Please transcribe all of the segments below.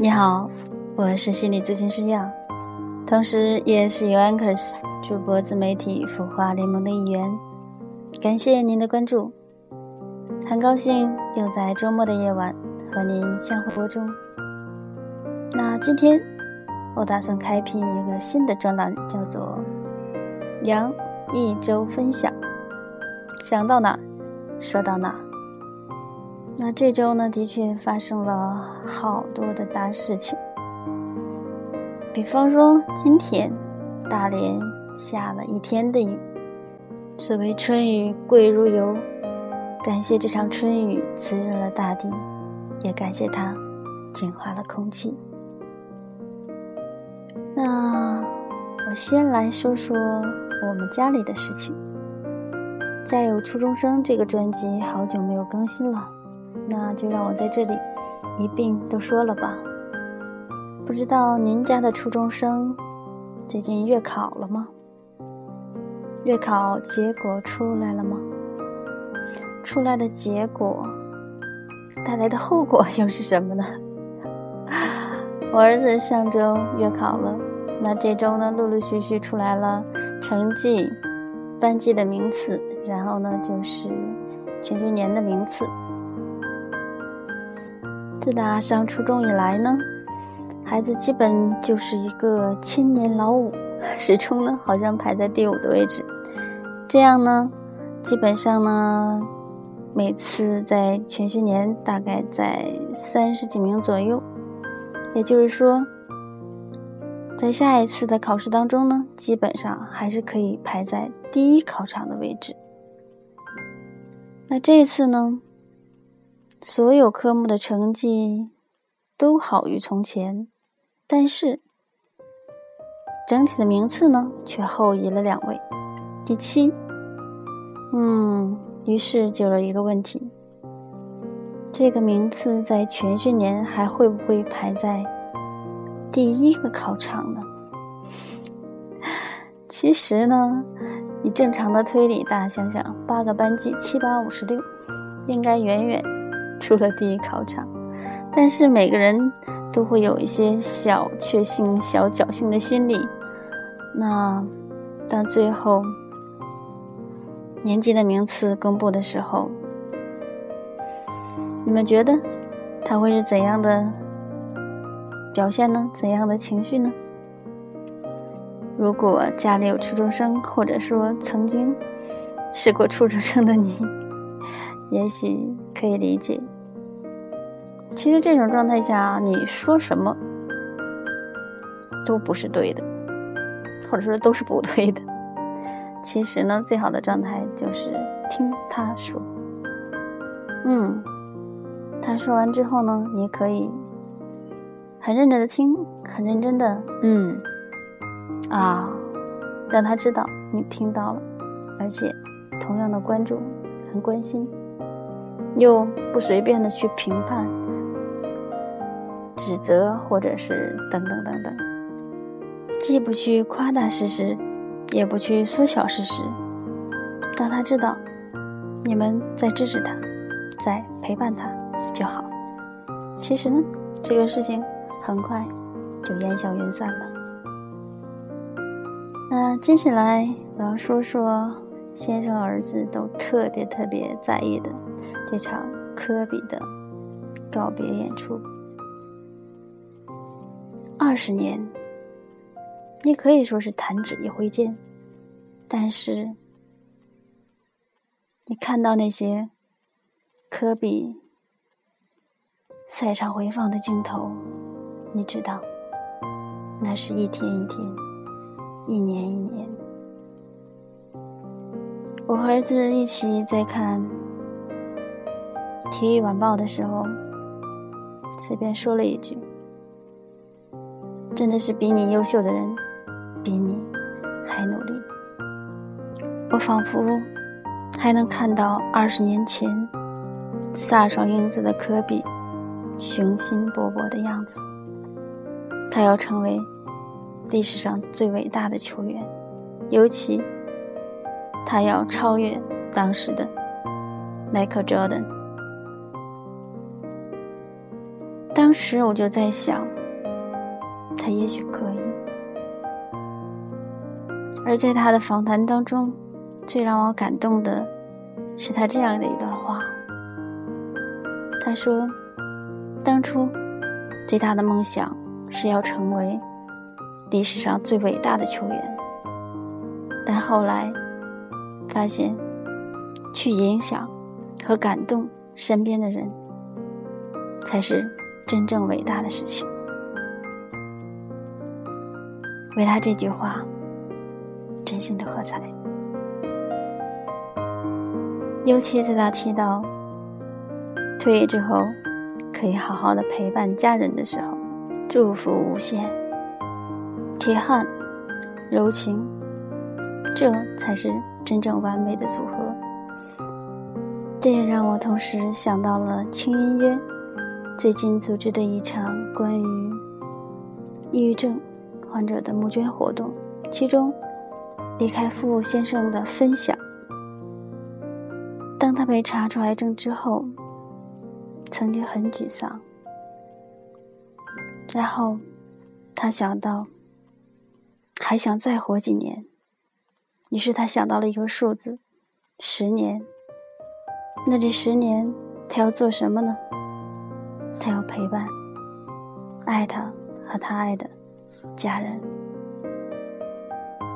你好，我是心理咨询师杨，同时也是 u Anchors 主播自媒体孵化联盟的一员。感谢您的关注，很高兴又在周末的夜晚和您相会播中。那今天我打算开辟一个新的专栏，叫做“杨一周分享”，想到哪儿说到哪儿。那这周呢，的确发生了好多的大事情。比方说，今天大连下了一天的雨，所谓春雨贵如油，感谢这场春雨滋润了大地，也感谢它净化了空气。那我先来说说我们家里的事情。再有初中生这个专辑，好久没有更新了。那就让我在这里一并都说了吧。不知道您家的初中生最近月考了吗？月考结果出来了吗？出来的结果带来的后果 又是什么呢？我儿子上周月考了，那这周呢，陆陆续续出来了成绩、班级的名次，然后呢就是全学年的名次。自打上初中以来呢，孩子基本就是一个千年老五，始终呢好像排在第五的位置。这样呢，基本上呢，每次在全学年大概在三十几名左右。也就是说，在下一次的考试当中呢，基本上还是可以排在第一考场的位置。那这一次呢？所有科目的成绩都好于从前，但是整体的名次呢却后移了两位，第七。嗯，于是就有一个问题：这个名次在全学年还会不会排在第一个考场呢？其实呢，以正常的推理，大家想想，八个班级，七八五十六，应该远远。出了第一考场，但是每个人都会有一些小确幸、小侥幸的心理。那到最后年级的名次公布的时候，你们觉得他会是怎样的表现呢？怎样的情绪呢？如果家里有初中生，或者说曾经是过初中生的你。也许可以理解。其实这种状态下，你说什么都不是对的，或者说都是不对的。其实呢，最好的状态就是听他说。嗯，他说完之后呢，你可以很认真的听，很认真的嗯啊，让他知道你听到了，而且同样的关注，很关心。又不随便的去评判、指责，或者是等等等等，既不去夸大事实，也不去缩小事实，让他知道你们在支持他，在陪伴他就好。其实呢，这个事情很快就烟消云散了。那接下来我要说说先生儿子都特别特别在意的。这场科比的告别演出，二十年，你可以说是弹指一挥间。但是，你看到那些科比赛场回放的镜头，你知道，那是一天一天，一年一年。我和儿子一起在看。体育晚报的时候，随便说了一句：“真的是比你优秀的人，比你还努力。”我仿佛还能看到二十年前飒爽英姿的科比，雄心勃勃的样子。他要成为历史上最伟大的球员，尤其他要超越当时的 Michael Jordan。当时我就在想，他也许可以。而在他的访谈当中，最让我感动的是他这样的一段话。他说：“当初最大的梦想是要成为历史上最伟大的球员，但后来发现，去影响和感动身边的人，才是真正伟大的事情。”为他这句话，真心的喝彩。尤其在他提到。退役之后，可以好好的陪伴家人的时候，祝福无限。铁汉，柔情，这才是真正完美的组合。这也让我同时想到了轻音乐最近组织的一场关于抑郁症患者的募捐活动，其中李开复先生的分享，当他被查出癌症之后。曾经很沮丧，然后他想到还想再活几年，于是他想到了一个数字：十年。那这十年他要做什么呢？他要陪伴，爱他和他爱的家人。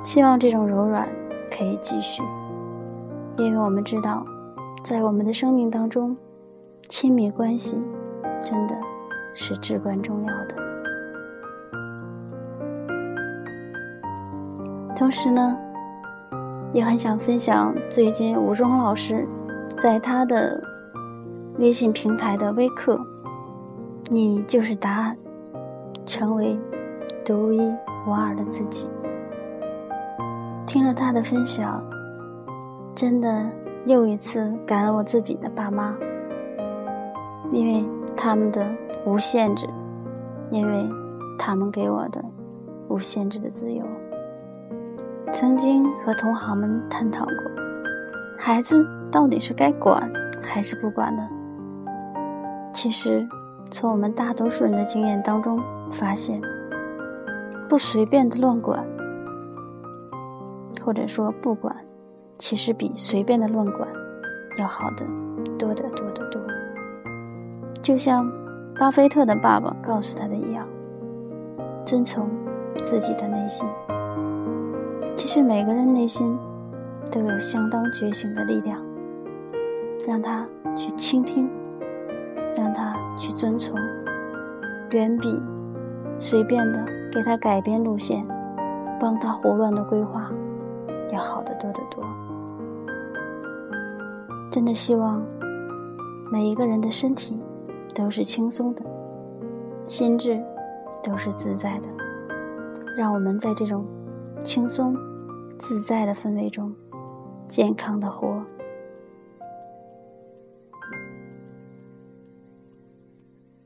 希望这种柔软可以继续，因为我们知道，在我们的生命当中。亲密关系真的是至关重要的。同时呢，也很想分享最近吴中老师在他的微信平台的微课“你就是答案，成为独一无二的自己”。听了他的分享，真的又一次感恩我自己的爸妈。因为他们的无限制，因为他们给我的无限制的自由。曾经和同行们探讨过，孩子到底是该管还是不管呢？其实，从我们大多数人的经验当中发现，不随便的乱管，或者说不管，其实比随便的乱管要好的多得多得多。就像巴菲特的爸爸告诉他的一样，遵从自己的内心。其实每个人内心都有相当觉醒的力量，让他去倾听，让他去遵从，远比随便的给他改变路线、帮他胡乱的规划要好得多得多。真的希望每一个人的身体。都是轻松的，心智都是自在的，让我们在这种轻松、自在的氛围中，健康的活。